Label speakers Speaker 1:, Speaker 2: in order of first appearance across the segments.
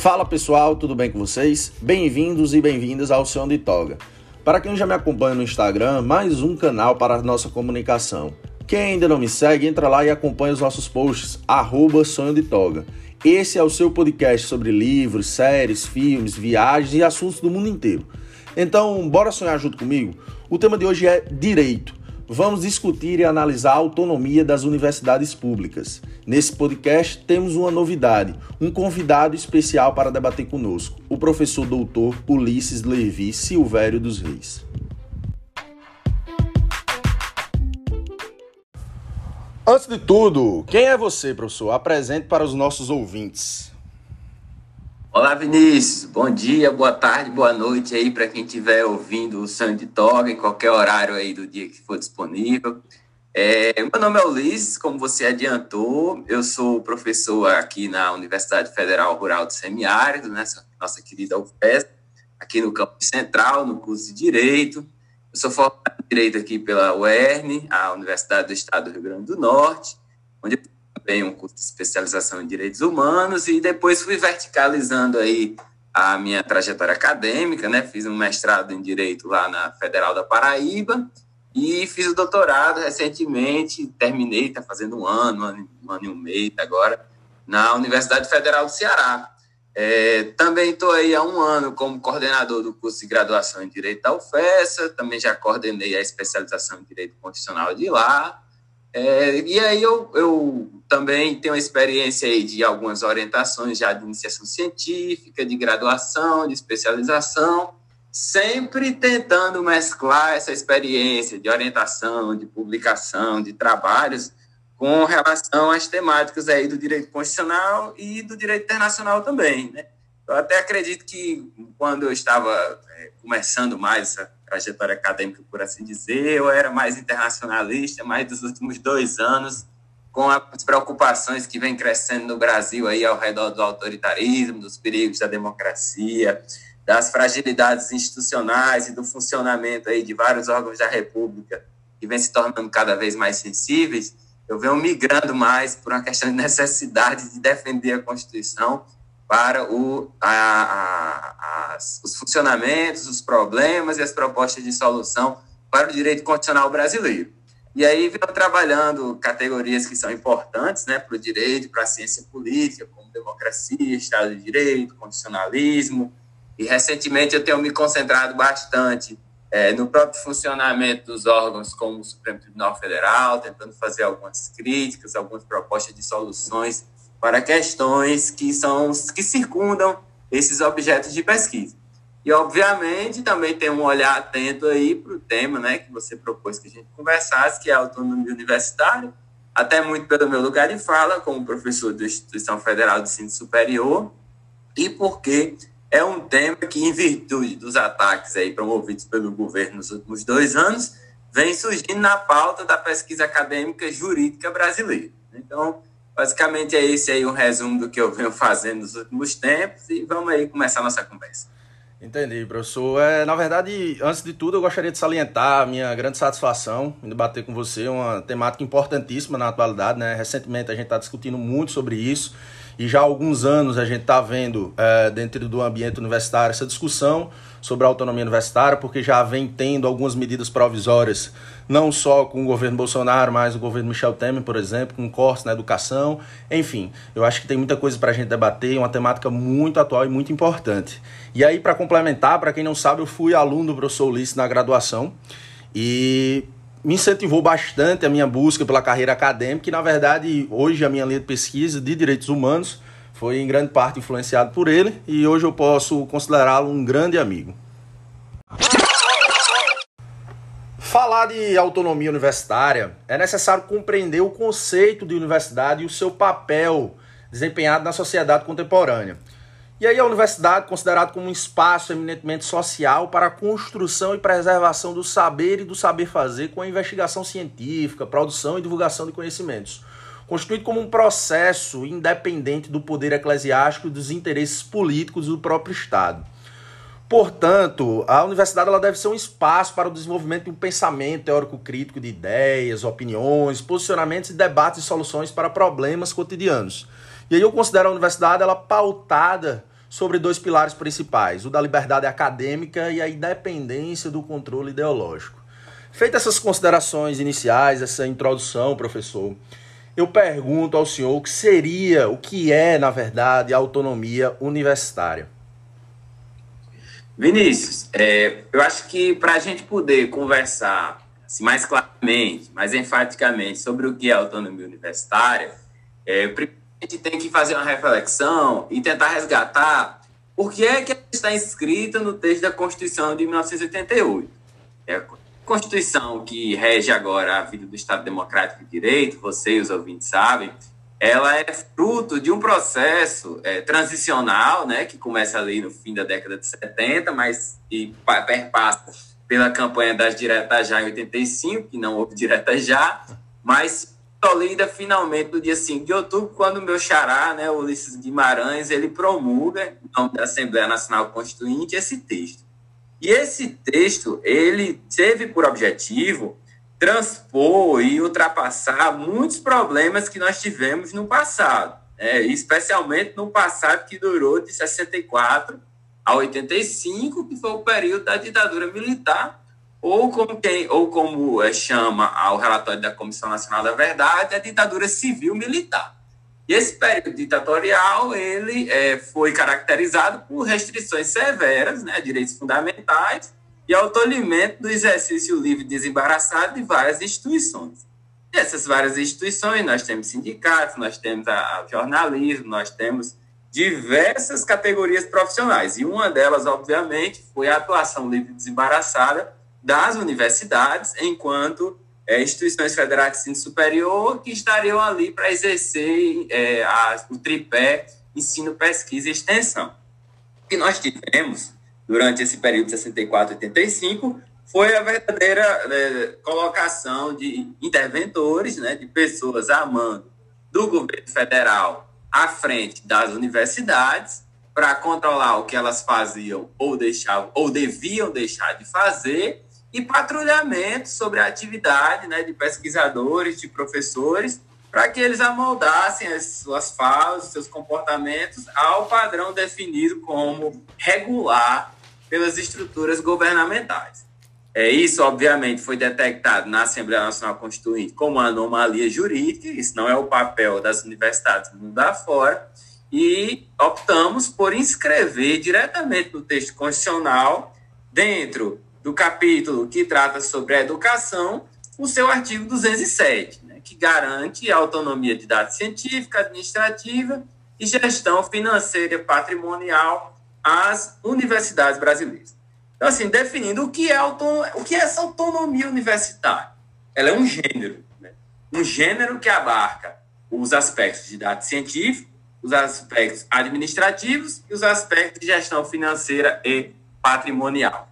Speaker 1: Fala pessoal, tudo bem com vocês? Bem-vindos e bem-vindas ao Sonho de Toga. Para quem já me acompanha no Instagram, mais um canal para a nossa comunicação. Quem ainda não me segue, entra lá e acompanha os nossos posts, arroba Sonho de Toga. Esse é o seu podcast sobre livros, séries, filmes, viagens e assuntos do mundo inteiro. Então, bora sonhar junto comigo? O tema de hoje é direito. Vamos discutir e analisar a autonomia das universidades públicas. Nesse podcast temos uma novidade, um convidado especial para debater conosco, o professor doutor Ulisses Levi Silvério dos Reis. Antes de tudo, quem é você, professor? Apresente para os nossos ouvintes.
Speaker 2: Olá, Vinícius. Bom dia, boa tarde, boa noite aí para quem estiver ouvindo o Sangue de Toga em qualquer horário aí do dia que for disponível. É, meu nome é Ulisses, como você adiantou, eu sou professor aqui na Universidade Federal Rural do Semiárido, nessa nossa querida UFES, aqui no campus central, no curso de Direito. Eu sou formado em Direito aqui pela UERN, a Universidade do Estado do Rio Grande do Norte, onde eu também um curso de especialização em direitos humanos e depois fui verticalizando aí a minha trajetória acadêmica, né? Fiz um mestrado em direito lá na Federal da Paraíba e fiz o doutorado recentemente, terminei, está fazendo um ano, um ano, um ano e um mês agora, na Universidade Federal do Ceará. É, também estou aí há um ano como coordenador do curso de graduação em Direito da UFESA, também já coordenei a especialização em Direito Constitucional de lá, é, e aí eu, eu também tenho experiência aí de algumas orientações já de iniciação científica, de graduação, de especialização, sempre tentando mesclar essa experiência de orientação, de publicação, de trabalhos com relação às temáticas aí do direito constitucional e do direito internacional também, né? Eu até acredito que quando eu estava é, começando mais essa trajetória acadêmica, por assim dizer. Eu era mais internacionalista, mais dos últimos dois anos, com as preocupações que vem crescendo no Brasil aí ao redor do autoritarismo, dos perigos da democracia, das fragilidades institucionais e do funcionamento aí de vários órgãos da República que vem se tornando cada vez mais sensíveis, eu venho migrando mais por uma questão de necessidade de defender a Constituição para o, a, a, os funcionamentos, os problemas e as propostas de solução para o direito constitucional brasileiro. E aí venho trabalhando categorias que são importantes né, para o direito, para a ciência política, como democracia, Estado de Direito, constitucionalismo. E recentemente eu tenho me concentrado bastante é, no próprio funcionamento dos órgãos como o Supremo Tribunal Federal, tentando fazer algumas críticas, algumas propostas de soluções para questões que são que circundam esses objetos de pesquisa. E, obviamente, também tem um olhar atento aí para o tema né, que você propôs que a gente conversasse, que é a autonomia universitária, até muito pelo meu lugar de fala, como professor da Instituição Federal de Ensino Superior, e porque é um tema que, em virtude dos ataques aí promovidos pelo governo nos últimos dois anos, vem surgindo na pauta da pesquisa acadêmica jurídica brasileira. Então, Basicamente é esse aí um resumo do que eu venho fazendo nos últimos tempos e vamos aí começar a nossa conversa.
Speaker 1: Entendi, professor. É, na verdade, antes de tudo, eu gostaria de salientar a minha grande satisfação em debater com você uma temática importantíssima na atualidade. Né? Recentemente a gente está discutindo muito sobre isso e já há alguns anos a gente está vendo é, dentro do ambiente universitário essa discussão sobre a autonomia universitária, porque já vem tendo algumas medidas provisórias, não só com o governo Bolsonaro, mas o governo Michel Temer, por exemplo, com cortes na educação. Enfim, eu acho que tem muita coisa para a gente debater, uma temática muito atual e muito importante. E aí, para complementar, para quem não sabe, eu fui aluno do professor Ulisses na graduação e me incentivou bastante a minha busca pela carreira acadêmica, e na verdade, hoje a minha linha de pesquisa de direitos humanos foi em grande parte influenciado por ele e hoje eu posso considerá-lo um grande amigo. Falar de autonomia universitária é necessário compreender o conceito de universidade e o seu papel desempenhado na sociedade contemporânea. E aí a universidade considerada como um espaço eminentemente social para a construção e preservação do saber e do saber fazer com a investigação científica, produção e divulgação de conhecimentos constituído como um processo independente do poder eclesiástico e dos interesses políticos do próprio Estado. Portanto, a universidade ela deve ser um espaço para o desenvolvimento de um pensamento teórico-crítico de ideias, opiniões, posicionamentos e debates e soluções para problemas cotidianos. E aí eu considero a universidade ela pautada sobre dois pilares principais, o da liberdade acadêmica e a independência do controle ideológico. Feitas essas considerações iniciais, essa introdução, professor, eu pergunto ao senhor o que seria, o que é, na verdade, a autonomia universitária.
Speaker 2: Vinícius, é, eu acho que para a gente poder conversar assim, mais claramente, mais enfaticamente sobre o que é autonomia universitária, é, a gente tem que fazer uma reflexão e tentar resgatar por que é que está inscrita no texto da Constituição de 1988. É Constituição que rege agora a vida do Estado Democrático de Direito, você e os ouvintes sabem, ela é fruto de um processo é, transicional, né, que começa ali no fim da década de 70, mas e perpassa pela campanha das diretas já em 85, que não houve diretas já, mas consolida finalmente no dia 5 de outubro, quando o meu xará, né, Ulisses Guimarães, ele promulga, em nome da Assembleia Nacional Constituinte, esse texto. E esse texto, ele teve por objetivo transpor e ultrapassar muitos problemas que nós tivemos no passado, né? especialmente no passado que durou de 64 a 85, que foi o período da ditadura militar, ou como, quem, ou como é, chama ao relatório da Comissão Nacional da Verdade, a ditadura civil-militar. E esse período ditatorial ele é, foi caracterizado por restrições severas, né, direitos fundamentais, e ao tolimento do exercício livre desembaraçado de várias instituições. E essas várias instituições, nós temos sindicatos, nós temos a, a jornalismo, nós temos diversas categorias profissionais. E uma delas, obviamente, foi a atuação livre desembaraçada das universidades, enquanto é, instituições federais de ensino superior que estariam ali para exercer é, a, o tripé ensino, pesquisa e extensão. O que nós tivemos durante esse período de 64 e 85 foi a verdadeira é, colocação de interventores, né, de pessoas a mando do governo federal à frente das universidades para controlar o que elas faziam ou deixavam ou deviam deixar de fazer e patrulhamento sobre a atividade né, de pesquisadores, de professores, para que eles amoldassem as suas falas, seus comportamentos ao padrão definido como regular pelas estruturas governamentais. É, isso, obviamente, foi detectado na Assembleia Nacional Constituinte como uma anomalia jurídica, isso não é o papel das universidades do mundo afora, e optamos por inscrever diretamente no texto constitucional, dentro do capítulo que trata sobre a educação, o seu artigo 207, né, que garante a autonomia de dados científica, administrativa e gestão financeira e patrimonial às universidades brasileiras. Então, assim, definindo o que é, o que é essa autonomia universitária. Ela é um gênero, né? um gênero que abarca os aspectos de dados científicos, os aspectos administrativos e os aspectos de gestão financeira e patrimonial.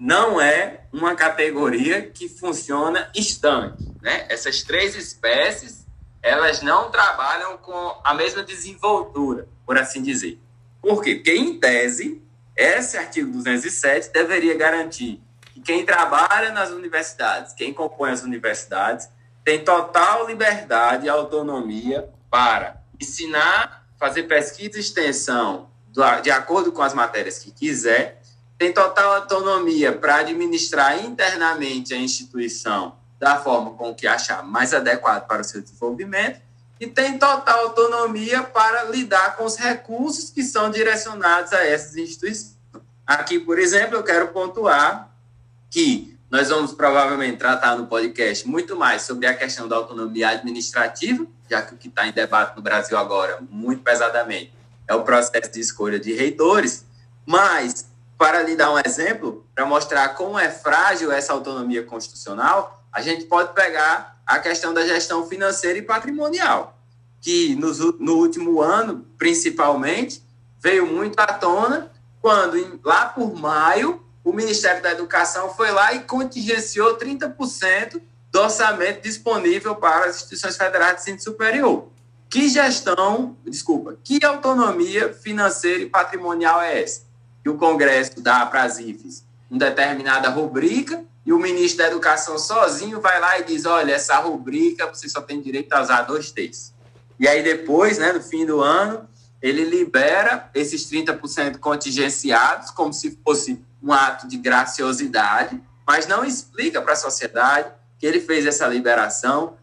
Speaker 2: Não é uma categoria que funciona estanque. Né? Essas três espécies, elas não trabalham com a mesma desenvoltura, por assim dizer. Por quê? Porque, em tese, esse artigo 207 deveria garantir que quem trabalha nas universidades, quem compõe as universidades, tem total liberdade e autonomia para ensinar, fazer pesquisa e extensão de acordo com as matérias que quiser, tem total autonomia para administrar internamente a instituição da forma com que achar mais adequado para o seu desenvolvimento e tem total autonomia para lidar com os recursos que são direcionados a essas instituições. Aqui, por exemplo, eu quero pontuar que nós vamos provavelmente tratar no podcast muito mais sobre a questão da autonomia administrativa, já que o que está em debate no Brasil agora, muito pesadamente, é o processo de escolha de reitores, mas, para lhe dar um exemplo, para mostrar como é frágil essa autonomia constitucional, a gente pode pegar a questão da gestão financeira e patrimonial, que no, no último ano, principalmente, veio muito à tona quando, lá por maio, o Ministério da Educação foi lá e contingenciou 30% do orçamento disponível para as instituições federais de ensino superior. Que gestão, desculpa, que autonomia financeira e patrimonial é essa? Que o Congresso dá para as IFES uma determinada rubrica e o ministro da Educação sozinho vai lá e diz: olha, essa rubrica você só tem direito a usar dois terços. E aí depois, né, no fim do ano, ele libera esses 30% contingenciados como se fosse um ato de graciosidade, mas não explica para a sociedade que ele fez essa liberação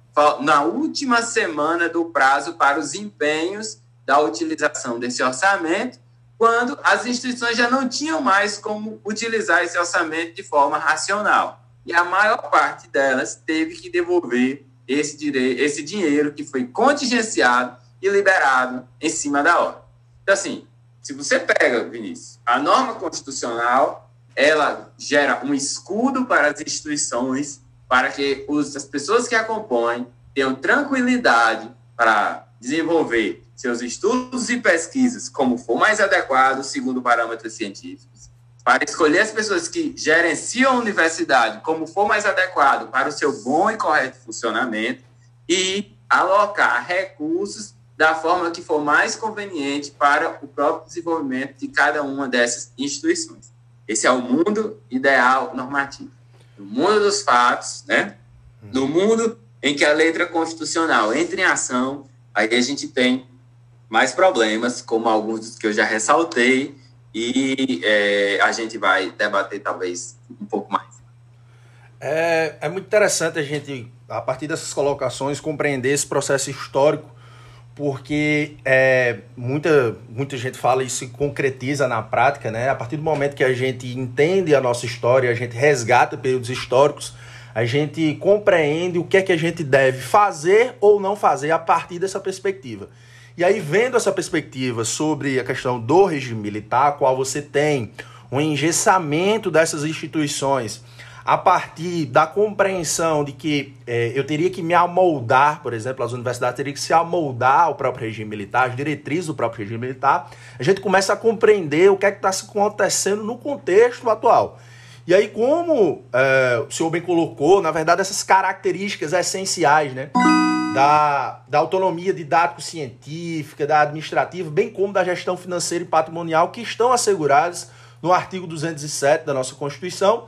Speaker 2: na última semana do prazo para os empenhos da utilização desse orçamento, quando as instituições já não tinham mais como utilizar esse orçamento de forma racional. E a maior parte delas teve que devolver esse, dire... esse dinheiro que foi contingenciado e liberado em cima da hora. Então, assim, se você pega, Vinícius, a norma constitucional, ela gera um escudo para as instituições, para que os, as pessoas que a compõem tenham tranquilidade para desenvolver seus estudos e pesquisas como for mais adequado, segundo parâmetros científicos, para escolher as pessoas que gerenciam a universidade como for mais adequado para o seu bom e correto funcionamento e alocar recursos da forma que for mais conveniente para o próprio desenvolvimento de cada uma dessas instituições. Esse é o mundo ideal normativo. No mundo dos fatos, né? no mundo em que a letra constitucional entra em ação, aí a gente tem mais problemas, como alguns que eu já ressaltei, e é, a gente vai debater talvez um pouco mais.
Speaker 1: É, é muito interessante a gente, a partir dessas colocações, compreender esse processo histórico porque é, muita, muita gente fala isso se concretiza na prática, né? A partir do momento que a gente entende a nossa história, a gente resgata períodos históricos, a gente compreende o que é que a gente deve fazer ou não fazer a partir dessa perspectiva. E aí, vendo essa perspectiva sobre a questão do regime militar, qual você tem um engessamento dessas instituições a partir da compreensão de que é, eu teria que me amoldar, por exemplo, as universidades teriam que se amoldar ao próprio regime militar, as diretrizes do próprio regime militar, a gente começa a compreender o que é que está acontecendo no contexto atual. E aí, como é, o senhor bem colocou, na verdade, essas características essenciais né, da, da autonomia didático-científica, da administrativa, bem como da gestão financeira e patrimonial, que estão asseguradas no artigo 207 da nossa Constituição,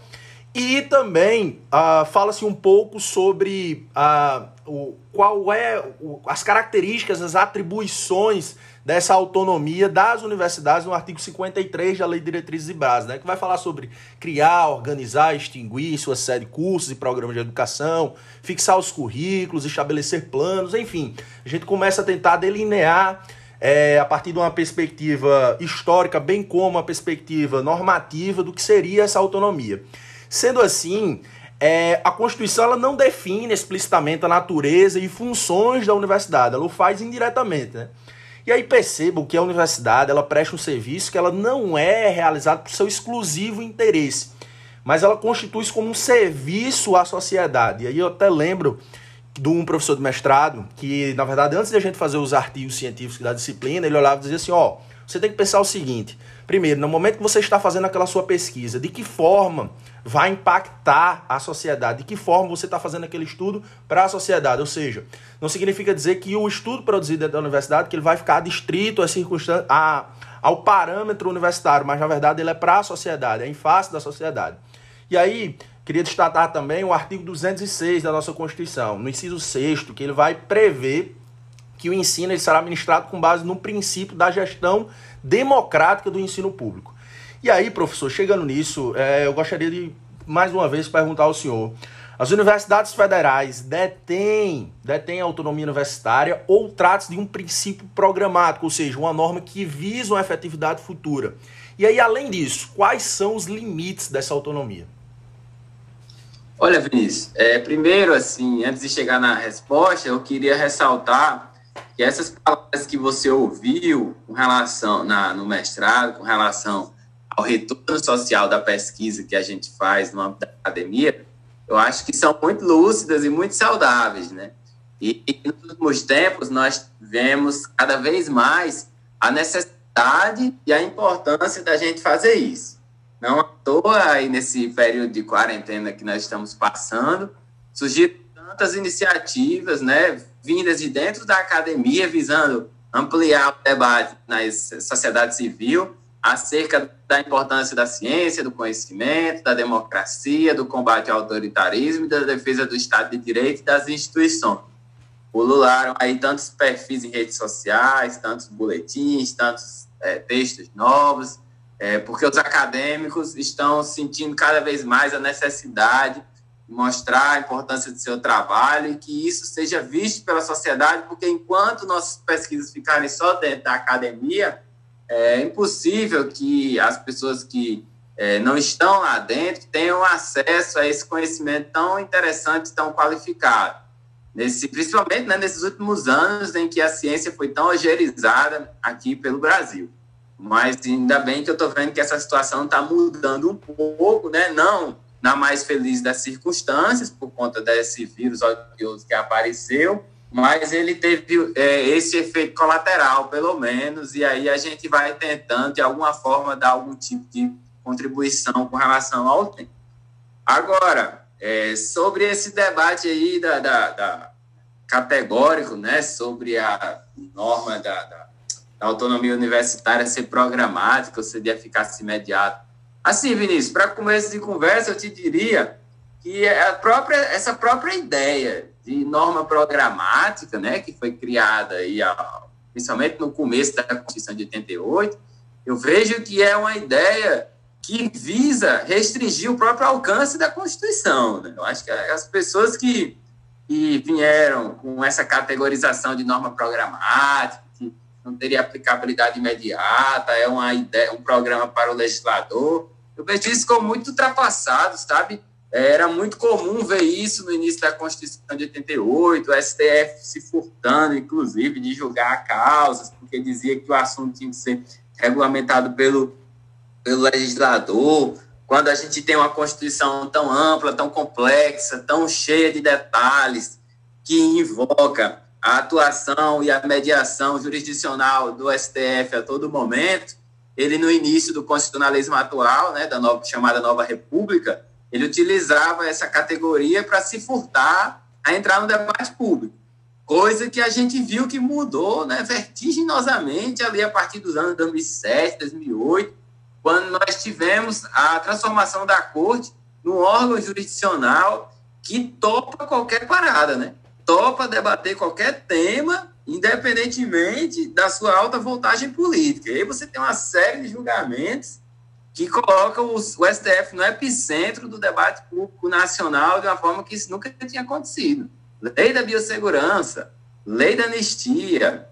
Speaker 1: e também uh, fala-se um pouco sobre uh, o, qual é o, as características, as atribuições dessa autonomia das universidades no artigo 53 da Lei de Diretrizes e Bases, né, que vai falar sobre criar, organizar, extinguir sua sede de cursos e programas de educação, fixar os currículos, estabelecer planos, enfim. A gente começa a tentar delinear é, a partir de uma perspectiva histórica, bem como uma perspectiva normativa do que seria essa autonomia. Sendo assim, é, a Constituição ela não define explicitamente a natureza e funções da universidade, ela o faz indiretamente. Né? E aí percebam que a universidade ela presta um serviço que ela não é realizado por seu exclusivo interesse, mas ela constitui-se como um serviço à sociedade. E aí eu até lembro de um professor de mestrado que, na verdade, antes de a gente fazer os artigos científicos da disciplina, ele olhava e dizia assim, ó, você tem que pensar o seguinte, primeiro, no momento que você está fazendo aquela sua pesquisa, de que forma vai impactar a sociedade, de que forma você está fazendo aquele estudo para a sociedade. Ou seja, não significa dizer que o estudo produzido da universidade que ele vai ficar distrito às circunstâncias, a, ao parâmetro universitário, mas na verdade ele é para a sociedade, é em face da sociedade. E aí, queria destacar também o artigo 206 da nossa Constituição, no inciso 6 que ele vai prever que o ensino ele será ministrado com base no princípio da gestão democrática do ensino público. E aí, professor, chegando nisso, é, eu gostaria de mais uma vez perguntar ao senhor: as universidades federais detêm, detêm autonomia universitária ou trata-se de um princípio programático, ou seja, uma norma que visa uma efetividade futura? E aí, além disso, quais são os limites dessa autonomia?
Speaker 2: Olha, Vinícius, é, primeiro, assim, antes de chegar na resposta, eu queria ressaltar que essas palavras que você ouviu com relação na, no mestrado, com relação ao retorno social da pesquisa que a gente faz no âmbito da academia, eu acho que são muito lúcidas e muito saudáveis, né? E, e nos últimos tempos nós vemos cada vez mais a necessidade e a importância da gente fazer isso. Não à toa aí nesse período de quarentena que nós estamos passando, surgiram tantas iniciativas, né, vindas de dentro da academia visando ampliar o debate na sociedade civil acerca da importância da ciência, do conhecimento, da democracia, do combate ao autoritarismo e da defesa do Estado de Direito e das instituições. pulularam aí tantos perfis em redes sociais, tantos boletins, tantos é, textos novos, é, porque os acadêmicos estão sentindo cada vez mais a necessidade de mostrar a importância do seu trabalho e que isso seja visto pela sociedade, porque enquanto nossas pesquisas ficarem só dentro da academia, é impossível que as pessoas que é, não estão lá dentro tenham acesso a esse conhecimento tão interessante, tão qualificado. Nesse, principalmente né, nesses últimos anos em que a ciência foi tão agerizada aqui pelo Brasil. Mas ainda bem que eu estou vendo que essa situação está mudando um pouco, né? não na mais feliz das circunstâncias, por conta desse vírus odioso que apareceu, mas ele teve é, esse efeito colateral, pelo menos, e aí a gente vai tentando, de alguma forma, dar algum tipo de contribuição com relação ao tempo. Agora, é, sobre esse debate aí da, da, da, categórico, né, sobre a norma da, da, da autonomia universitária ser programática ou ser de eficácia imediata. Assim, Vinícius, para começo de conversa, eu te diria que é a própria, essa própria ideia de norma programática, né, que foi criada aí, principalmente no começo da Constituição de 88, eu vejo que é uma ideia que visa restringir o próprio alcance da Constituição. Né? Eu acho que as pessoas que, que vieram com essa categorização de norma programática, que não teria aplicabilidade imediata, é uma ideia, um programa para o legislador, vejo isso como muito ultrapassado, sabe? Era muito comum ver isso no início da Constituição de 88, o STF se furtando, inclusive, de julgar causas, porque dizia que o assunto tinha que ser regulamentado pelo pelo legislador, quando a gente tem uma Constituição tão ampla, tão complexa, tão cheia de detalhes, que invoca a atuação e a mediação jurisdicional do STF a todo momento, ele no início do constitucionalismo atual, né, da nova, chamada Nova República, ele utilizava essa categoria para se furtar a entrar no debate público. Coisa que a gente viu que mudou né, vertiginosamente ali a partir dos anos 2007, 2008, quando nós tivemos a transformação da corte num órgão jurisdicional que topa qualquer parada, né? Topa debater qualquer tema, independentemente da sua alta voltagem política. E aí você tem uma série de julgamentos que colocam o STF no epicentro do debate público nacional de uma forma que isso nunca tinha acontecido. Lei da biossegurança, lei da anistia,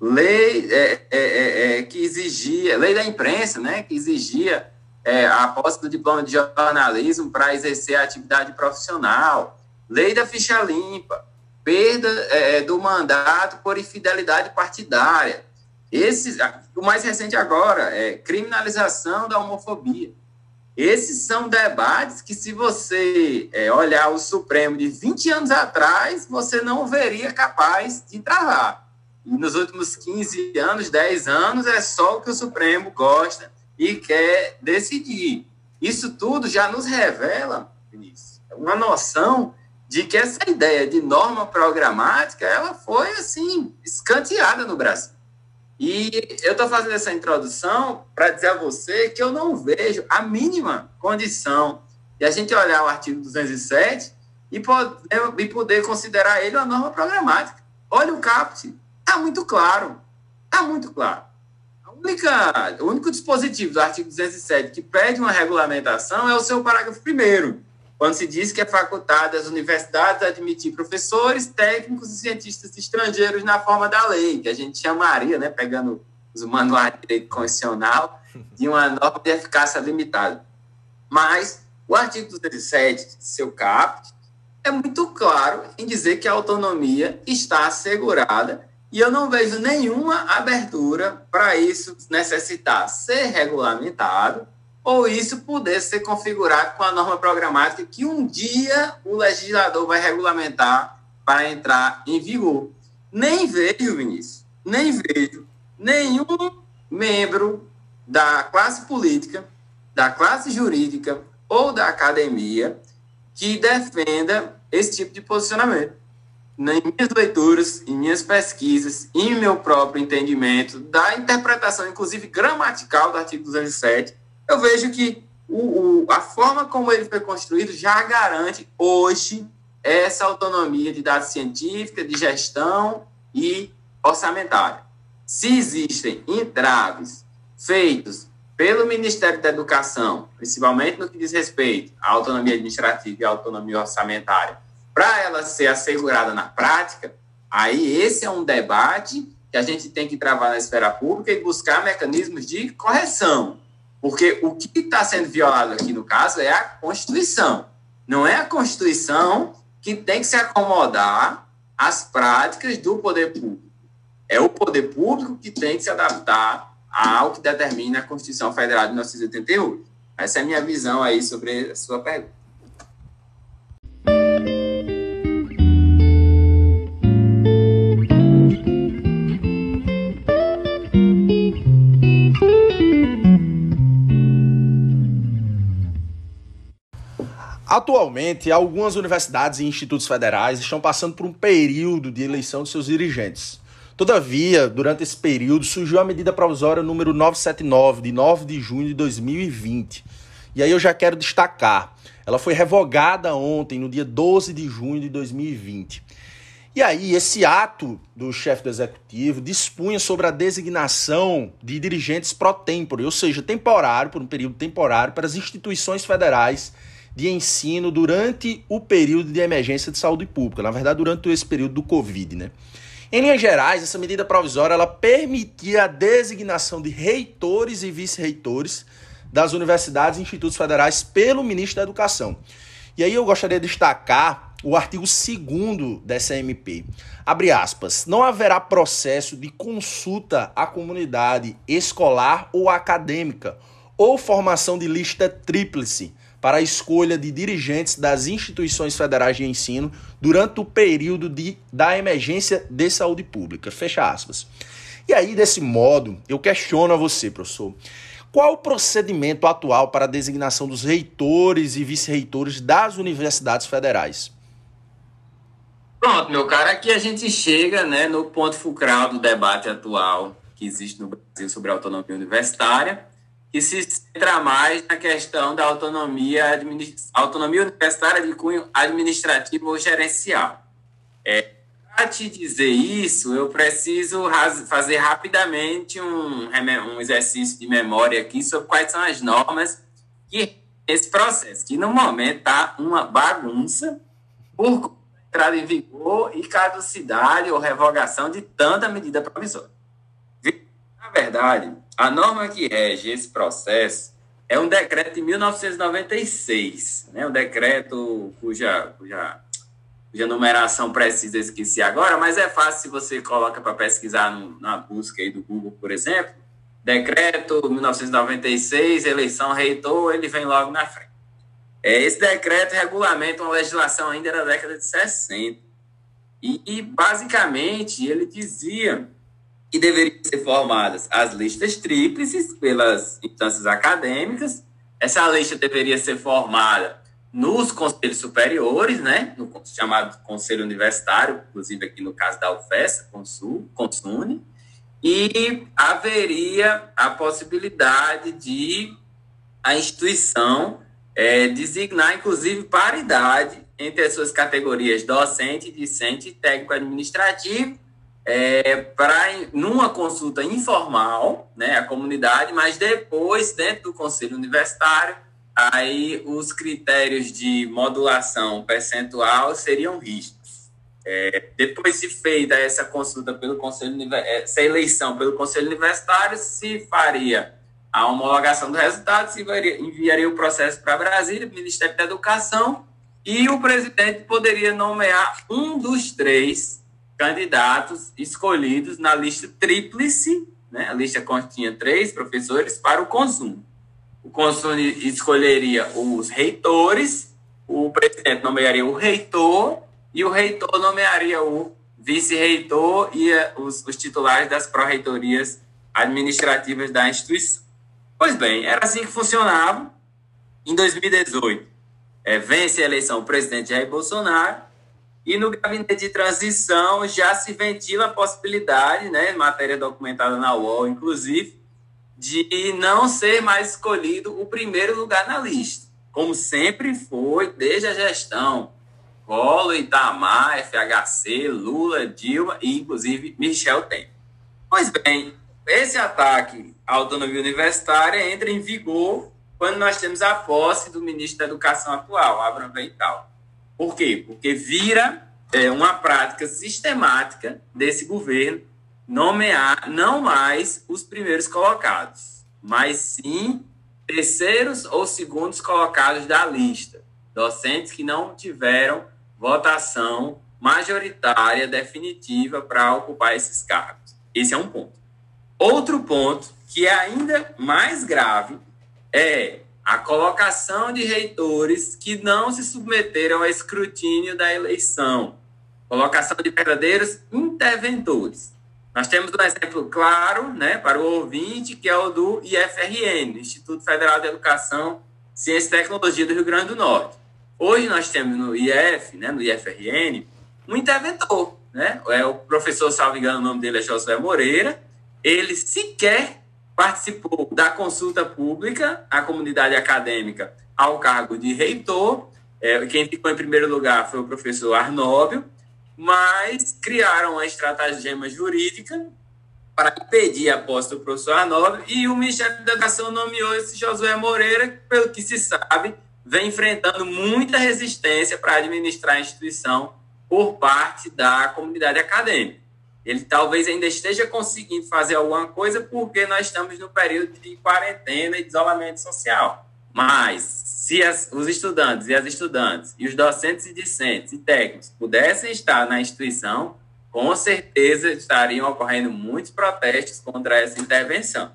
Speaker 2: lei é, é, é, é, que exigia, lei da imprensa, né, que exigia é, a posse do diploma de jornalismo para exercer a atividade profissional, lei da ficha limpa, perda é, do mandato por infidelidade partidária. Esses, o mais recente agora é criminalização da homofobia. Esses são debates que, se você é, olhar o Supremo de 20 anos atrás, você não veria capaz de travar. E nos últimos 15 anos, 10 anos, é só o que o Supremo gosta e quer decidir. Isso tudo já nos revela, Vinícius, uma noção de que essa ideia de norma programática ela foi assim escanteada no Brasil. E eu estou fazendo essa introdução para dizer a você que eu não vejo a mínima condição de a gente olhar o artigo 207 e poder, e poder considerar ele uma norma programática. Olha o CAPT, Está muito claro. Está muito claro. A única, o único dispositivo do artigo 207 que pede uma regulamentação é o seu parágrafo primeiro, quando se diz que é facultado às universidades admitir professores, técnicos e cientistas estrangeiros na forma da lei, que a gente chamaria, né, pegando os manuais de direito constitucional, de uma norma de eficácia limitada. Mas o artigo 207, seu caput, é muito claro em dizer que a autonomia está assegurada e eu não vejo nenhuma abertura para isso necessitar ser regulamentado ou isso poder ser configurado com a norma programática que um dia o legislador vai regulamentar para entrar em vigor. Nem vejo, Vinícius, nem vejo nenhum membro da classe política, da classe jurídica ou da academia que defenda esse tipo de posicionamento nas minhas leituras, em minhas pesquisas, em meu próprio entendimento da interpretação, inclusive gramatical do artigo 207, eu vejo que o, o, a forma como ele foi construído já garante hoje essa autonomia de dados científica, de gestão e orçamentária. Se existem entraves feitos pelo Ministério da Educação, principalmente no que diz respeito à autonomia administrativa e à autonomia orçamentária, para ela ser assegurada na prática, aí esse é um debate que a gente tem que travar na esfera pública e buscar mecanismos de correção. Porque o que está sendo violado aqui no caso é a Constituição. Não é a Constituição que tem que se acomodar às práticas do poder público. É o poder público que tem que se adaptar ao que determina a Constituição Federal de 1988. Essa é a minha visão aí sobre a sua pergunta.
Speaker 1: Atualmente, algumas universidades e institutos federais estão passando por um período de eleição de seus dirigentes. Todavia, durante esse período, surgiu a medida provisória número 979, de 9 de junho de 2020. E aí eu já quero destacar, ela foi revogada ontem, no dia 12 de junho de 2020. E aí, esse ato do chefe do executivo dispunha sobre a designação de dirigentes pro tempore, ou seja, temporário, por um período temporário, para as instituições federais de ensino durante o período de emergência de saúde pública, na verdade, durante esse período do Covid, né? Em linhas gerais, essa medida provisória ela permitia a designação de reitores e vice-reitores das universidades e institutos federais pelo ministro da Educação. E aí eu gostaria de destacar o artigo 2 dessa MP. Abre aspas. Não haverá processo de consulta à comunidade escolar ou acadêmica ou formação de lista tríplice para a escolha de dirigentes das instituições federais de ensino durante o período de, da emergência de saúde pública. Fecha aspas. E aí, desse modo, eu questiono a você, professor. Qual o procedimento atual para a designação dos reitores e vice-reitores das universidades federais?
Speaker 2: Pronto, meu cara, aqui a gente chega né, no ponto fulcral do debate atual que existe no Brasil sobre a autonomia universitária, que se centra mais na questão da autonomia, autonomia universitária de cunho administrativo ou gerencial. É, Para te dizer isso, eu preciso fazer rapidamente um, um exercício de memória aqui sobre quais são as normas que esse processo, que no momento está uma bagunça por entrada em vigor e caducidade ou revogação de tanta medida provisória. Na verdade, a norma que rege esse processo é um decreto de 1996, né? um decreto cuja, cuja, cuja numeração precisa esqueci agora, mas é fácil se você coloca para pesquisar no, na busca aí do Google, por exemplo. Decreto 1996, eleição reitor, ele vem logo na frente. É, esse decreto regulamenta uma legislação ainda da década de 60. E, e basicamente, ele dizia que deveriam ser formadas as listas tríplices pelas instâncias acadêmicas. Essa lista deveria ser formada nos conselhos superiores, né, no chamado conselho universitário, inclusive aqui no caso da UFES, Consul, Consune, e haveria a possibilidade de a instituição é, designar, inclusive, paridade entre as suas categorias docente, discente e técnico-administrativo, é, para numa consulta informal, né, a comunidade, mas depois, dentro do conselho universitário, aí os critérios de modulação percentual seriam rígidos. É, depois de feita essa consulta pelo conselho, essa eleição pelo conselho universitário, se faria a homologação do resultado, se enviaria o processo para Brasília, Ministério da Educação, e o presidente poderia nomear um dos três candidatos escolhidos na lista tríplice, né? a lista continha três professores para o consumo. O consumo escolheria os reitores, o presidente nomearia o reitor e o reitor nomearia o vice-reitor e eh, os, os titulares das pró-reitorias administrativas da instituição. Pois bem, era assim que funcionava. Em 2018, é, vence a eleição o presidente Jair Bolsonaro e no gabinete de transição já se ventila a possibilidade, né, matéria documentada na UOL, inclusive, de não ser mais escolhido o primeiro lugar na lista, como sempre foi desde a gestão Collor, Itamar, FHC, Lula, Dilma e, inclusive, Michel Temer. Pois bem, esse ataque à autonomia universitária entra em vigor quando nós temos a posse do ministro da Educação atual, Abraham Veital. Por quê? Porque vira é, uma prática sistemática desse governo nomear não mais os primeiros colocados, mas sim terceiros ou segundos colocados da lista, docentes que não tiveram votação majoritária definitiva para ocupar esses cargos. Esse é um ponto. Outro ponto que é ainda mais grave é a colocação de reitores que não se submeteram ao escrutínio da eleição, colocação de verdadeiros interventores. Nós temos um exemplo claro né, para o ouvinte, que é o do IFRN, Instituto Federal de Educação, Ciência e Tecnologia do Rio Grande do Norte. Hoje nós temos no IF, né, no IFRN, um interventor. Né? É o professor, salvo engano, o nome dele é Josué Moreira. Ele sequer participou da consulta pública à comunidade acadêmica ao cargo de reitor. É, quem ficou em primeiro lugar foi o professor Arnóbio mas criaram uma estratagema jurídica para impedir a posse do professor Arnaldo e o Ministério da Educação nomeou esse Josué Moreira, que, pelo que se sabe, vem enfrentando muita resistência para administrar a instituição por parte da comunidade acadêmica. Ele talvez ainda esteja conseguindo fazer alguma coisa porque nós estamos no período de quarentena e de isolamento social. Mas, se as, os estudantes e as estudantes, e os docentes e discentes e técnicos pudessem estar na instituição, com certeza estariam ocorrendo muitos protestos contra essa intervenção.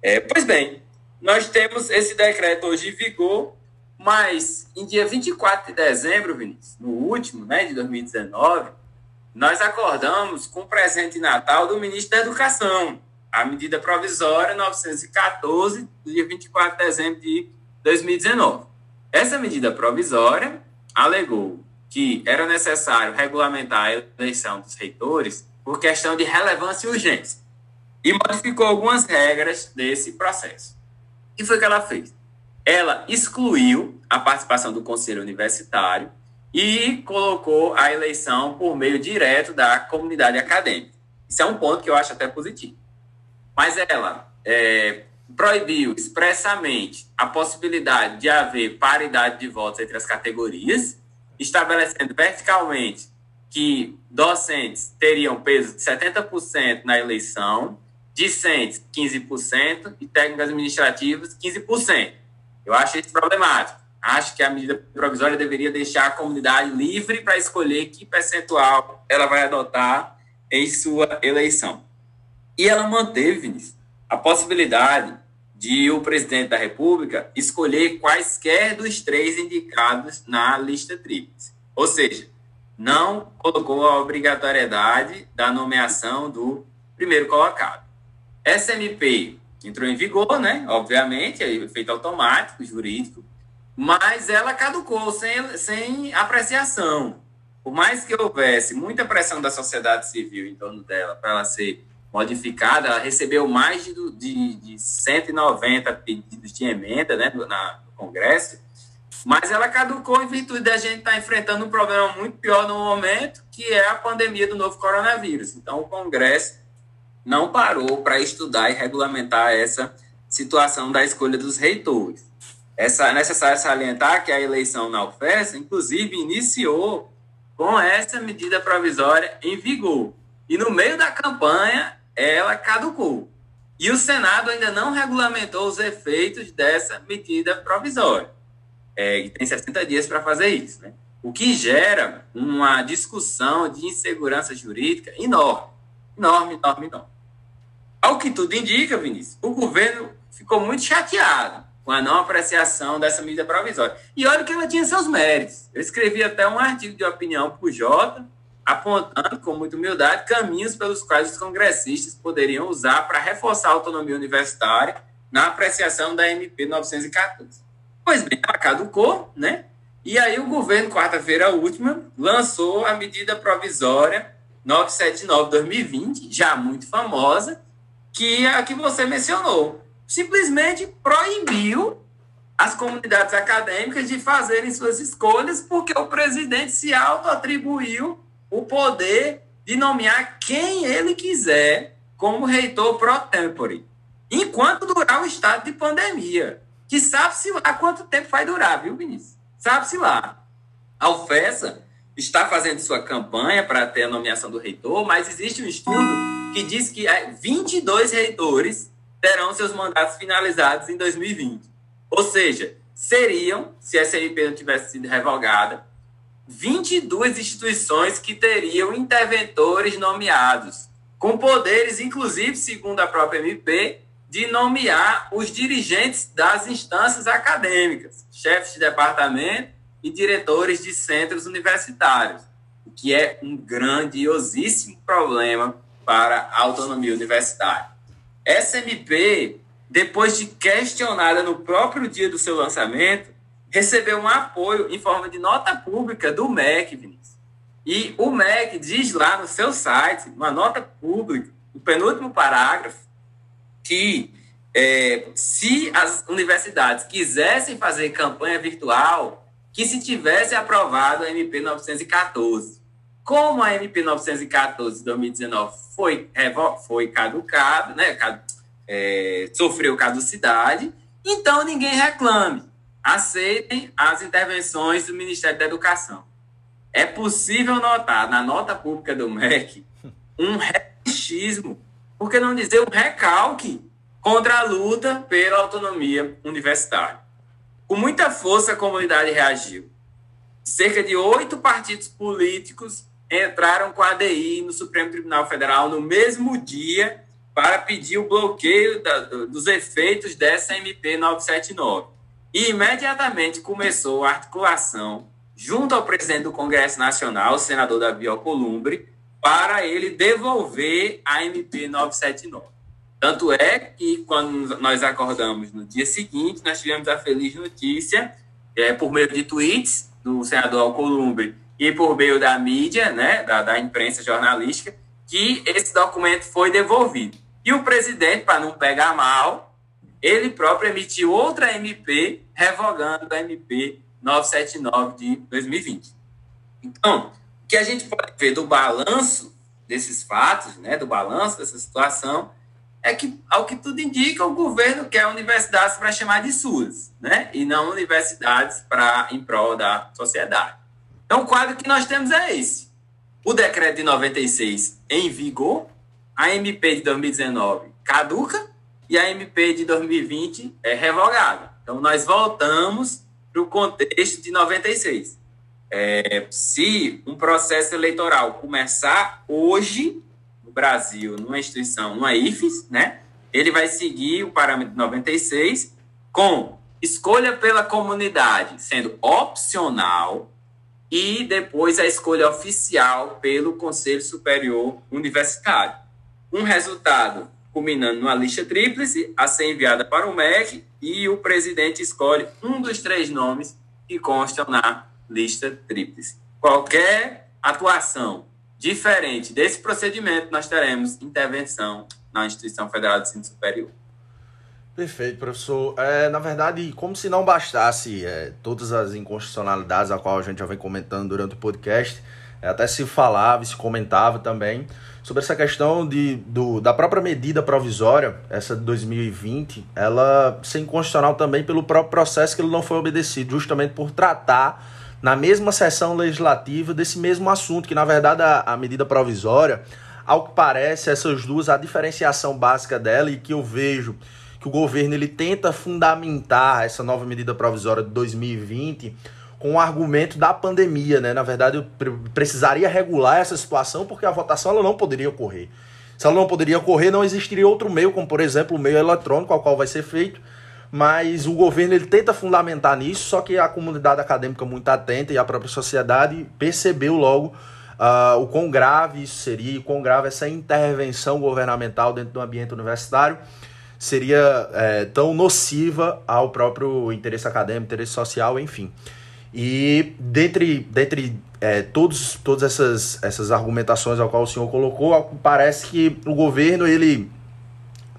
Speaker 2: É, pois bem, nós temos esse decreto hoje em vigor, mas em dia 24 de dezembro, Vinícius, no último, né, de 2019, nós acordamos com o presente de Natal do ministro da Educação, a medida provisória 914, do dia 24 de dezembro de 2019. Essa medida provisória alegou que era necessário regulamentar a eleição dos reitores por questão de relevância e urgência e modificou algumas regras desse processo. O que foi que ela fez? Ela excluiu a participação do conselho universitário e colocou a eleição por meio direto da comunidade acadêmica. Isso é um ponto que eu acho até positivo. Mas ela é, proibiu expressamente a possibilidade de haver paridade de votos entre as categorias, estabelecendo verticalmente que docentes teriam peso de 70% na eleição, discentes 15% e técnicos administrativos 15%. Eu acho isso problemático. Acho que a medida provisória deveria deixar a comunidade livre para escolher que percentual ela vai adotar em sua eleição. E ela manteve, a possibilidade de o presidente da República escolher quaisquer dos três indicados na lista tríplice. Ou seja, não colocou a obrigatoriedade da nomeação do primeiro colocado. Essa MP entrou em vigor, né? Obviamente, é efeito automático, jurídico, mas ela caducou sem, sem apreciação. Por mais que houvesse muita pressão da sociedade civil em torno dela para ela ser modificada, ela recebeu mais de, de, de 190 pedidos de emenda né, no, na, no Congresso, mas ela caducou em virtude da gente estar tá enfrentando um problema muito pior no momento, que é a pandemia do novo coronavírus. Então, o Congresso não parou para estudar e regulamentar essa situação da escolha dos reitores. É necessário salientar que a eleição na UFES, inclusive, iniciou com essa medida provisória em vigor. E no meio da campanha, ela caducou. E o Senado ainda não regulamentou os efeitos dessa medida provisória. É, e tem 60 dias para fazer isso. Né? O que gera uma discussão de insegurança jurídica enorme. Enorme, enorme, enorme. Ao que tudo indica, Vinícius, o governo ficou muito chateado com a não apreciação dessa medida provisória. E olha que ela tinha seus méritos. Eu escrevi até um artigo de opinião para o Jota, apontando com muita humildade caminhos pelos quais os congressistas poderiam usar para reforçar a autonomia universitária na apreciação da MP 914. Pois bem, ela caducou, né? E aí o governo, quarta-feira última, lançou a medida provisória 979-2020, já muito famosa, que é a que você mencionou. Simplesmente proibiu as comunidades acadêmicas de fazerem suas escolhas, porque o presidente se auto-atribuiu o poder de nomear quem ele quiser como reitor pro tempore, enquanto durar o estado de pandemia, que sabe-se lá quanto tempo vai durar, viu, Vinícius? Sabe-se lá. A UFESA está fazendo sua campanha para ter a nomeação do reitor, mas existe um estudo que diz que 22 reitores terão seus mandatos finalizados em 2020. Ou seja, seriam, se essa MP não tivesse sido revogada, 22 instituições que teriam interventores nomeados, com poderes, inclusive, segundo a própria MP, de nomear os dirigentes das instâncias acadêmicas, chefes de departamento e diretores de centros universitários, o que é um grandiosíssimo problema para a autonomia universitária. Essa MP, depois de questionada no próprio dia do seu lançamento, recebeu um apoio em forma de nota pública do MEC, Vinícius. E o MEC diz lá no seu site, uma nota pública, no penúltimo parágrafo, que é, se as universidades quisessem fazer campanha virtual, que se tivesse aprovado a MP 914. Como a MP 914 de 2019 foi, foi caducado, né, é, sofreu caducidade, então ninguém reclame. Aceitem as intervenções do Ministério da Educação. É possível notar na nota pública do MEC um retichismo, por que não dizer um recalque contra a luta pela autonomia universitária. Com muita força, a comunidade reagiu. Cerca de oito partidos políticos entraram com a ADI no Supremo Tribunal Federal no mesmo dia para pedir o bloqueio da, dos efeitos dessa MP 979. E imediatamente começou a articulação junto ao presidente do Congresso Nacional, o senador Davi Alcolumbre, para ele devolver a MP 979. Tanto é que, quando nós acordamos no dia seguinte, nós tivemos a feliz notícia, é, por meio de tweets do senador Alcolumbre e por meio da mídia, né, da, da imprensa jornalística, que esse documento foi devolvido. E o presidente, para não pegar mal, ele próprio emitiu outra MP revogando a MP 979 de 2020. Então, o que a gente pode ver do balanço desses fatos, né, do balanço dessa situação, é que, ao que tudo indica, o governo quer universidades para chamar de suas, né, e não universidades para em prol da sociedade. Então, o quadro que nós temos é esse. O decreto de 96 em vigor, a MP de 2019 caduca e a MP de 2020 é revogada. Então, nós voltamos para o contexto de 96. É, se um processo eleitoral começar hoje no Brasil, numa instituição, numa IFES, né, ele vai seguir o parâmetro 96 com escolha pela comunidade sendo opcional e depois a escolha oficial pelo Conselho Superior Universitário um resultado culminando numa lista tríplice a ser enviada para o MEC e o presidente escolhe um dos três nomes que constam na lista tríplice. Qualquer atuação diferente desse procedimento, nós teremos intervenção na Instituição Federal de Ensino Superior.
Speaker 1: Perfeito, professor. É, na verdade, como se não bastasse é, todas as inconstitucionalidades a qual a gente já vem comentando durante o podcast, é, até se falava e se comentava também sobre essa questão de, do, da própria medida provisória, essa de 2020, ela ser inconstitucional também pelo próprio processo que ele não foi obedecido, justamente por tratar na mesma sessão legislativa desse mesmo assunto, que na verdade a, a medida provisória, ao que parece, essas duas, a diferenciação básica dela e que eu vejo que o governo ele tenta fundamentar essa nova medida provisória de 2020 com o argumento da pandemia, né? Na verdade, eu precisaria regular essa situação porque a votação ela não poderia ocorrer. Se ela não poderia ocorrer, não existiria outro meio, como por exemplo o meio eletrônico, ao qual vai ser feito. Mas o governo ele tenta fundamentar nisso, só que a comunidade acadêmica muito atenta e a própria sociedade percebeu logo uh, o quão grave isso seria, o quão grave essa intervenção governamental dentro do ambiente universitário seria é, tão nociva ao próprio interesse acadêmico, interesse social, enfim. E dentre, dentre é, todos, todas essas, essas argumentações ao qual o senhor colocou, parece que o governo ele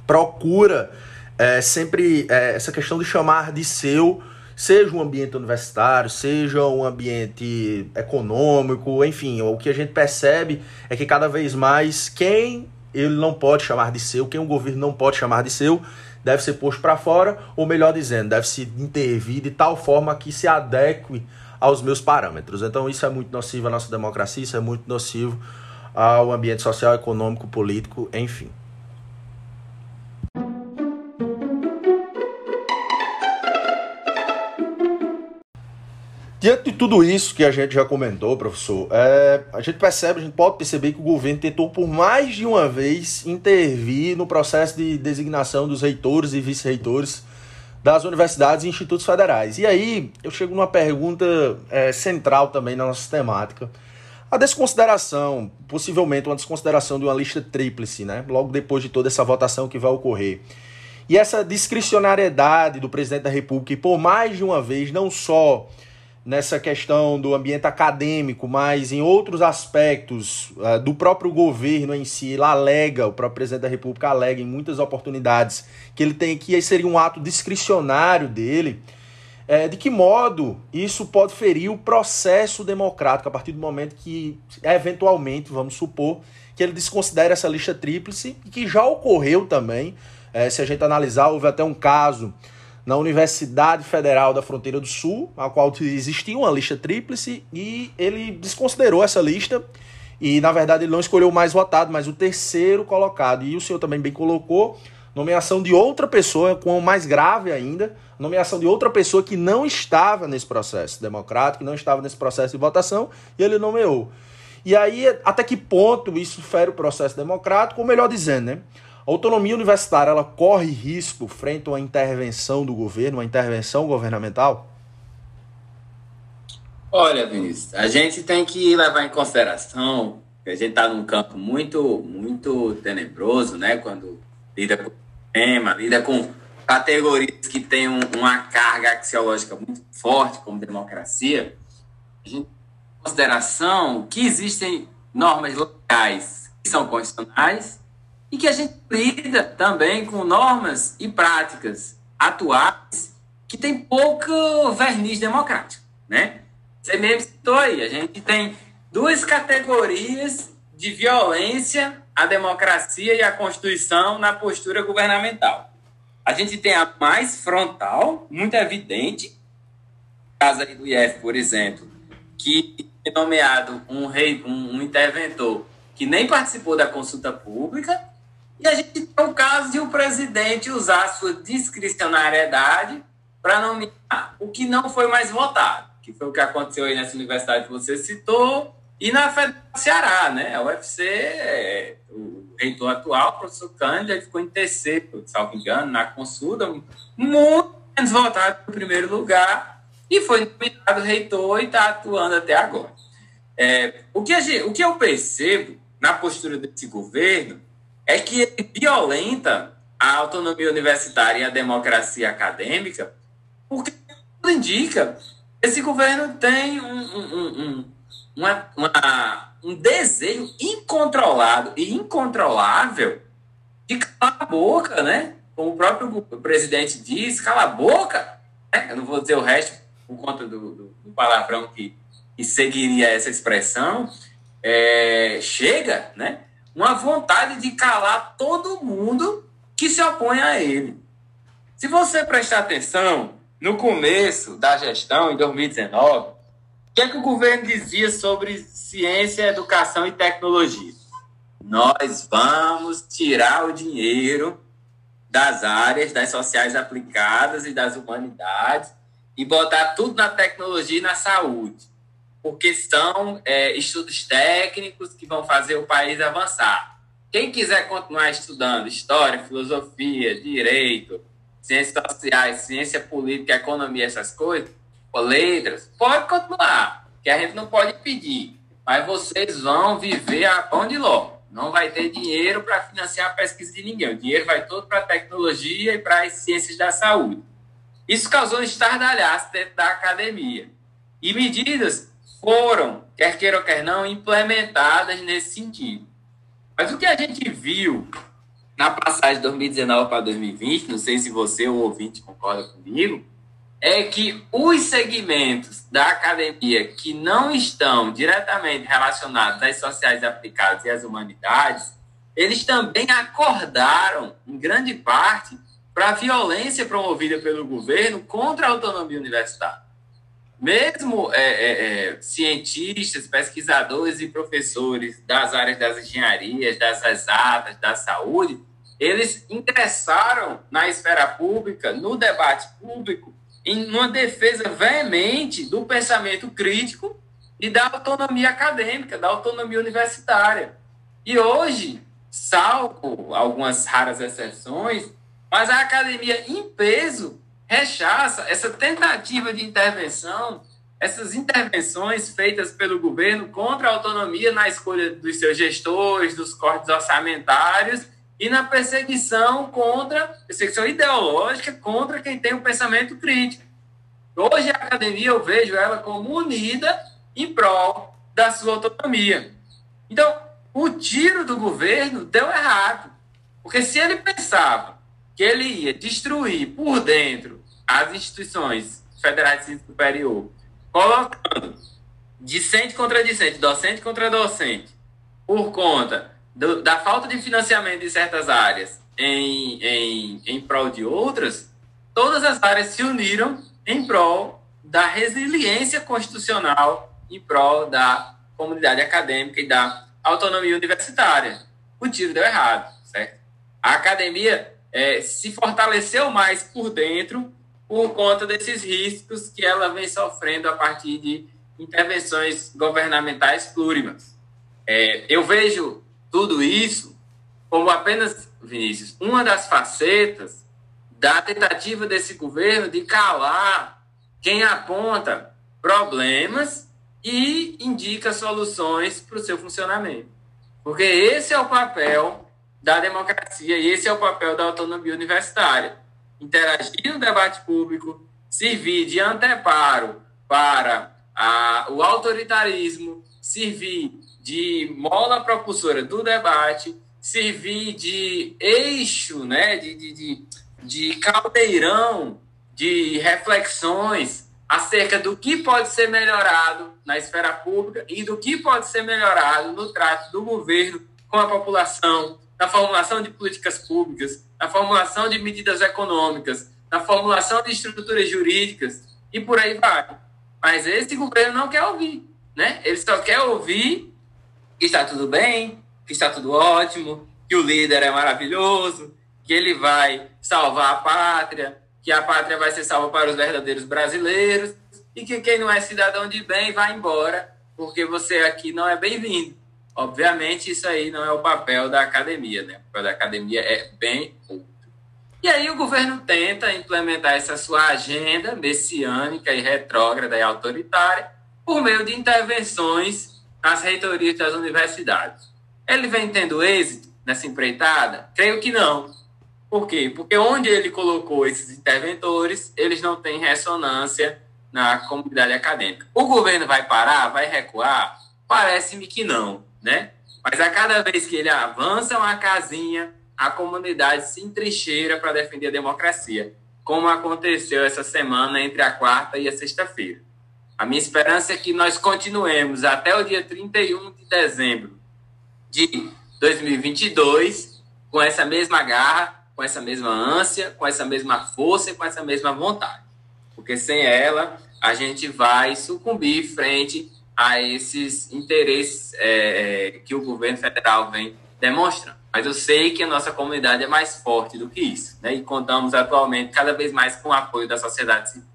Speaker 1: procura é sempre é, essa questão de chamar de seu, seja um ambiente universitário, seja um ambiente econômico, enfim, o que a gente percebe é que cada vez mais quem ele não pode chamar de seu, quem o governo não pode chamar de seu, deve ser posto para fora, ou melhor dizendo, deve se intervir de tal forma que se adeque aos meus parâmetros. Então isso é muito nocivo à nossa democracia, isso é muito nocivo ao ambiente social, econômico, político, enfim. Diante de tudo isso que a gente já comentou, professor, é, a gente percebe, a gente pode perceber que o governo tentou por mais de uma vez intervir no processo de designação dos reitores e vice-reitores das universidades e institutos federais. E aí eu chego numa pergunta é, central também na nossa temática. A desconsideração, possivelmente uma desconsideração de uma lista tríplice, né? Logo depois de toda essa votação que vai ocorrer. E essa discricionariedade do presidente da República, e por mais de uma vez, não só nessa questão do ambiente acadêmico, mas em outros aspectos uh, do próprio governo em si, ele alega, o próprio presidente da República alega em muitas oportunidades que ele tem que seria um ato discricionário dele. É, de que modo isso pode ferir o processo democrático a partir do momento que, eventualmente, vamos supor, que ele desconsidere essa lista tríplice que já ocorreu também. É, se a gente analisar, houve até um caso na Universidade Federal da Fronteira do Sul, a qual existia uma lista tríplice, e ele desconsiderou essa lista. E na verdade ele não escolheu o mais votado, mas o terceiro colocado. E o senhor também bem colocou nomeação de outra pessoa, com o mais grave ainda, nomeação de outra pessoa que não estava nesse processo democrático, que não estava nesse processo de votação, e ele nomeou. E aí, até que ponto isso fere o processo democrático, ou melhor dizendo, né? A autonomia universitária ela corre risco frente a uma intervenção do governo, uma intervenção governamental?
Speaker 2: Olha, Vinícius, a gente tem que levar em consideração que a gente está num campo muito, muito tenebroso, né? Quando lida com tema, lida com categorias que têm um, uma carga axiológica muito forte, como democracia. A gente tem em consideração que existem normas legais que são constitucionais e que a gente lida também com normas e práticas atuais que tem pouco verniz democrático, né? Você mesmo citou aí, a gente tem duas categorias de violência à democracia e à Constituição na postura governamental. A gente tem a mais frontal, muito evidente, caso aí do IF, por exemplo, que é nomeado um, rei, um, um interventor que nem participou da consulta pública e a gente tem o caso de o presidente usar sua discricionariedade para nomear o que não foi mais votado, que foi o que aconteceu aí nessa universidade que você citou, e na Federal do Ceará, né? A UFC, é, o reitor atual, o professor Cândido, ficou em terceiro, salvo engano, na consulta, muito menos votado no primeiro lugar, e foi nomeado reitor e está atuando até agora. É, o, que gente, o que eu percebo na postura desse governo é que ele violenta a autonomia universitária e a democracia acadêmica, porque tudo indica esse governo tem um, um, um, uma, uma, um desejo incontrolado e incontrolável de calar a boca, né? Como o próprio presidente diz, cala a boca. Né? Eu não vou dizer o resto por conta do, do, do palavrão que, que seguiria essa expressão. É, chega, né? Uma vontade de calar todo mundo que se opõe a ele. Se você prestar atenção, no começo da gestão, em 2019, o que é que o governo dizia sobre ciência, educação e tecnologia? Nós vamos tirar o dinheiro das áreas das sociais aplicadas e das humanidades e botar tudo na tecnologia e na saúde porque são é, estudos técnicos que vão fazer o país avançar. Quem quiser continuar estudando história, filosofia, direito, ciências sociais, ciência política, economia, essas coisas, letras, pode continuar, que a gente não pode pedir. Mas vocês vão viver a pão de ló. Não vai ter dinheiro para financiar a pesquisa de ninguém. O dinheiro vai todo para a tecnologia e para as ciências da saúde. Isso causou um estardalhaço dentro da academia. E medidas foram, quer queira ou quer não, implementadas nesse sentido. Mas o que a gente viu na passagem de 2019 para 2020, não sei se você ou ouvinte concorda comigo, é que os segmentos da academia que não estão diretamente relacionados às sociais aplicadas e às humanidades, eles também acordaram, em grande parte, para a violência promovida pelo governo contra a autonomia universitária. Mesmo é, é, é, cientistas, pesquisadores e professores das áreas das engenharias, das exatas, da saúde, eles ingressaram na esfera pública, no debate público, em uma defesa veemente do pensamento crítico e da autonomia acadêmica, da autonomia universitária. E hoje, salvo algumas raras exceções, mas a academia em peso rechaça essa tentativa de intervenção, essas intervenções feitas pelo governo contra a autonomia na escolha dos seus gestores, dos cortes orçamentários e na perseguição contra, perseguição ideológica contra quem tem um pensamento crítico. Hoje a academia eu vejo ela como unida em prol da sua autonomia. Então, o tiro do governo deu errado. Porque se ele pensava que ele ia destruir por dentro as instituições federais de ensino superior, colocando discente contra discente, docente contra docente, por conta do, da falta de financiamento de certas áreas em, em, em prol de outras, todas as áreas se uniram em prol da resiliência constitucional, em prol da comunidade acadêmica e da autonomia universitária. O tiro deu errado, certo? A academia é, se fortaleceu mais por dentro por conta desses riscos que ela vem sofrendo a partir de intervenções governamentais plurimas. É, eu vejo tudo isso como apenas, Vinícius, uma das facetas da tentativa desse governo de calar quem aponta problemas e indica soluções para o seu funcionamento. Porque esse é o papel da democracia e esse é o papel da autonomia universitária. Interagir no debate público, servir de anteparo para a, o autoritarismo, servir de mola propulsora do debate, servir de eixo, né, de, de, de, de caldeirão de reflexões acerca do que pode ser melhorado na esfera pública e do que pode ser melhorado no trato do governo com a população, na formulação de políticas públicas, na formulação de medidas econômicas, na formulação de estruturas jurídicas e por aí vai. Mas esse governo não quer ouvir, né? Ele só quer ouvir que está tudo bem, que está tudo ótimo, que o líder é maravilhoso, que ele vai salvar a pátria, que a pátria vai ser salva para os verdadeiros brasileiros e que quem não é cidadão de bem vai embora, porque você aqui não é bem-vindo. Obviamente, isso aí não é o papel da academia, né? O papel da academia é bem outro. E aí o governo tenta implementar essa sua agenda messiânica e retrógrada e autoritária por meio de intervenções nas reitorias das universidades. Ele vem tendo êxito nessa empreitada? Creio que não. Por quê? Porque onde ele colocou esses interventores, eles não têm ressonância na comunidade acadêmica. O governo vai parar? Vai recuar? Parece-me que não, né? Mas a cada vez que ele avança uma casinha, a comunidade se entrincheira para defender a democracia, como aconteceu essa semana entre a quarta e a sexta-feira. A minha esperança é que nós continuemos até o dia 31 de dezembro de 2022 com essa mesma garra, com essa mesma ânsia, com essa mesma força e com essa mesma vontade. Porque sem ela, a gente vai sucumbir frente a esses interesses é, é que o governo federal vem demonstrando. Mas eu sei que a nossa comunidade é mais forte do que isso, né? E contamos atualmente cada vez mais com o apoio da sociedade civil.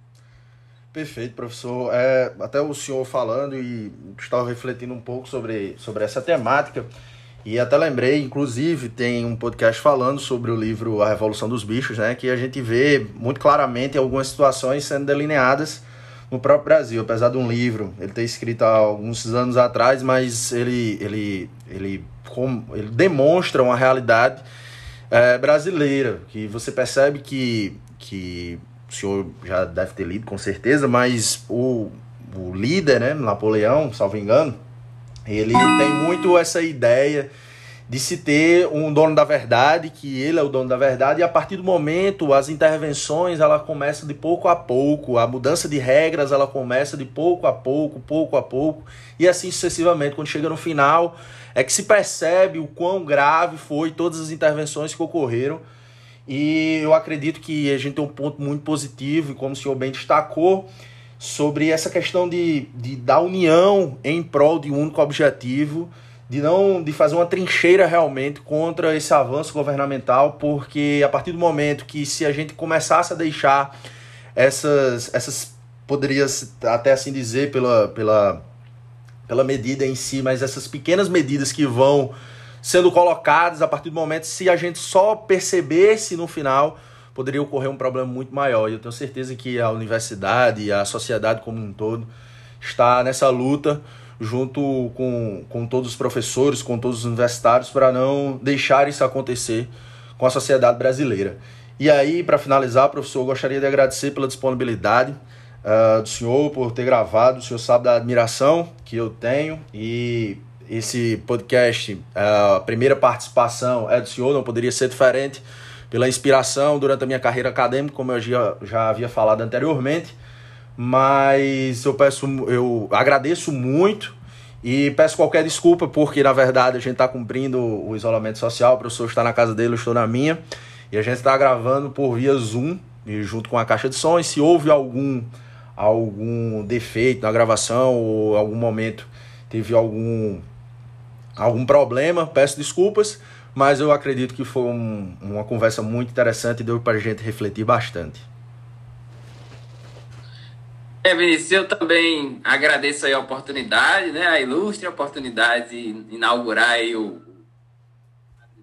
Speaker 1: Perfeito, professor. É, até o senhor falando e estava refletindo um pouco sobre, sobre essa temática. E até lembrei, inclusive, tem um podcast falando sobre o livro A Revolução dos Bichos, né? Que a gente vê muito claramente algumas situações sendo delineadas no próprio Brasil. Apesar de um livro ele ter escrito há alguns anos atrás, mas ele, ele, ele, ele demonstra uma realidade é, brasileira, que você percebe que, que o senhor já deve ter lido com certeza, mas o, o líder, né, Napoleão, salvo engano, ele tem muito essa ideia de se ter um dono da verdade, que ele é o dono da verdade, e a partir do momento as intervenções ela começa de pouco a pouco, a mudança de regras ela começa de pouco a pouco, pouco a pouco, e assim sucessivamente. Quando chega no final, é que se percebe o quão grave foi todas as intervenções que ocorreram. E eu acredito que a gente tem um ponto muito positivo, e como o senhor bem destacou, sobre essa questão de, de da união em prol de um único objetivo de não de fazer uma trincheira realmente contra esse avanço governamental, porque a partir do momento que se a gente começasse a deixar essas essas poderia até assim dizer pela pela pela medida em si, mas essas pequenas medidas que vão sendo colocadas a partir do momento se a gente só percebesse no final poderia ocorrer um problema muito maior. E eu tenho certeza que a universidade e a sociedade como um todo está nessa luta junto com, com todos os professores, com todos os universitários, para não deixar isso acontecer com a sociedade brasileira. E aí, para finalizar, professor, gostaria de agradecer pela disponibilidade uh, do senhor, por ter gravado. O senhor sabe da admiração que eu tenho e esse podcast, a primeira participação é do senhor, não poderia ser diferente, pela inspiração durante a minha carreira acadêmica, como eu já, já havia falado anteriormente mas eu peço, eu agradeço muito e peço qualquer desculpa, porque na verdade a gente está cumprindo o isolamento social, o professor está na casa dele, eu estou na minha, e a gente está gravando por via Zoom, e junto com a caixa de som, e se houve algum, algum defeito na gravação, ou algum momento teve algum, algum problema, peço desculpas, mas eu acredito que foi um, uma conversa muito interessante e deu para a gente refletir bastante.
Speaker 2: É, Vinícius, eu também agradeço a oportunidade, né, a ilustre oportunidade de inaugurar o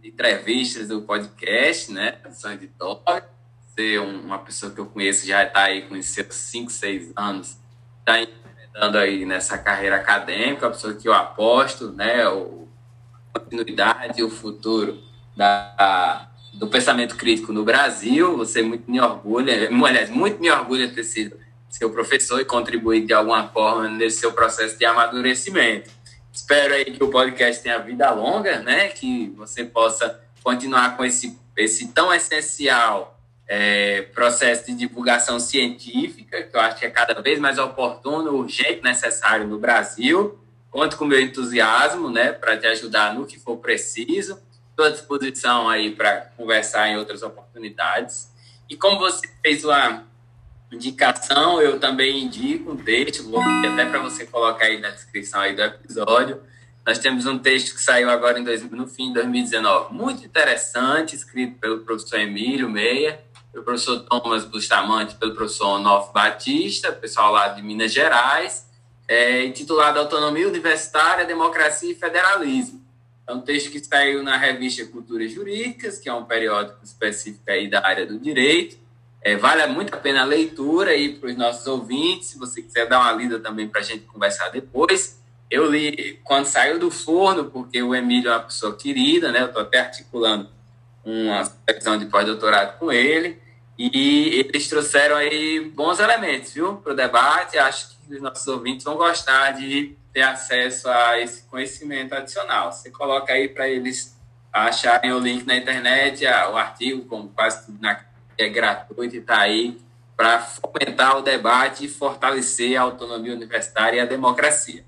Speaker 2: de entrevistas do podcast, né, Sonho de Toque. Ser uma pessoa que eu conheço já está aí com seus 5, 6 anos, está empreendendo aí nessa carreira acadêmica, uma pessoa que eu aposto, né, a continuidade e o futuro da, do pensamento crítico no Brasil. Você muito me orgulha, aliás, muito me orgulha ter sido seu professor e contribuir de alguma forma nesse seu processo de amadurecimento. Espero aí que o podcast tenha vida longa, né? Que você possa continuar com esse, esse tão essencial é, processo de divulgação científica, que eu acho que é cada vez mais oportuno, urgente, necessário no Brasil. Conto com meu entusiasmo, né, para te ajudar no que for preciso. Estou à disposição aí para conversar em outras oportunidades. E como você fez uma indicação, eu também indico um texto, vou até para você colocar aí na descrição aí do episódio. Nós temos um texto que saiu agora em dois, no fim de 2019, muito interessante, escrito pelo professor Emílio Meia, pelo professor Thomas Bustamante, pelo professor Onofre Batista, pessoal lá de Minas Gerais, é, intitulado Autonomia Universitária, Democracia e Federalismo. É um texto que saiu na revista Culturas Jurídicas, que é um periódico específico aí da área do direito, é, vale muito a pena a leitura aí para os nossos ouvintes. Se você quiser dar uma lida também para a gente conversar depois. Eu li quando saiu do forno, porque o Emílio é uma pessoa querida, né? Eu estou até articulando uma supervisão de pós-doutorado com ele. E eles trouxeram aí bons elementos, viu, para o debate. Acho que os nossos ouvintes vão gostar de ter acesso a esse conhecimento adicional. Você coloca aí para eles acharem o link na internet, o artigo, como quase tudo na é gratuito e está aí para fomentar o debate e fortalecer a autonomia universitária e a democracia.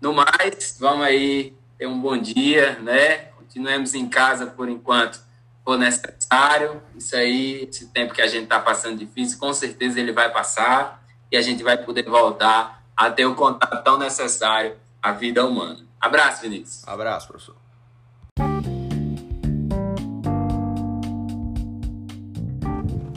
Speaker 2: No mais, vamos aí ter um bom dia, né? Continuemos em casa por enquanto for necessário. Isso aí, esse tempo que a gente está passando difícil, com certeza ele vai passar e a gente vai poder voltar a ter o contato tão necessário à vida humana. Abraço, Vinícius.
Speaker 1: Abraço, professor.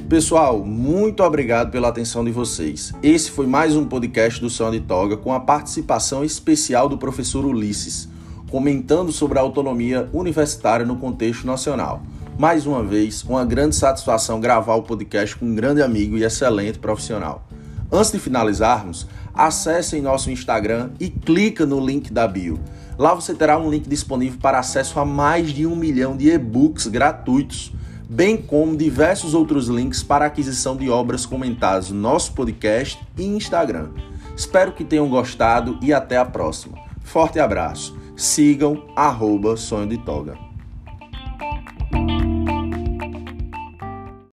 Speaker 1: Pessoal, muito obrigado pela atenção de vocês. Esse foi mais um podcast do Céu Toga com a participação especial do professor Ulisses, comentando sobre a autonomia universitária no contexto nacional. Mais uma vez, uma grande satisfação gravar o podcast com um grande amigo e excelente profissional. Antes de finalizarmos, acessem nosso Instagram e clica no link da bio. Lá você terá um link disponível para acesso a mais de um milhão de e-books gratuitos bem como diversos outros links para aquisição de obras comentadas no nosso podcast e Instagram. Espero que tenham gostado e até a próxima. Forte abraço. Sigam arroba Sonho de Toga.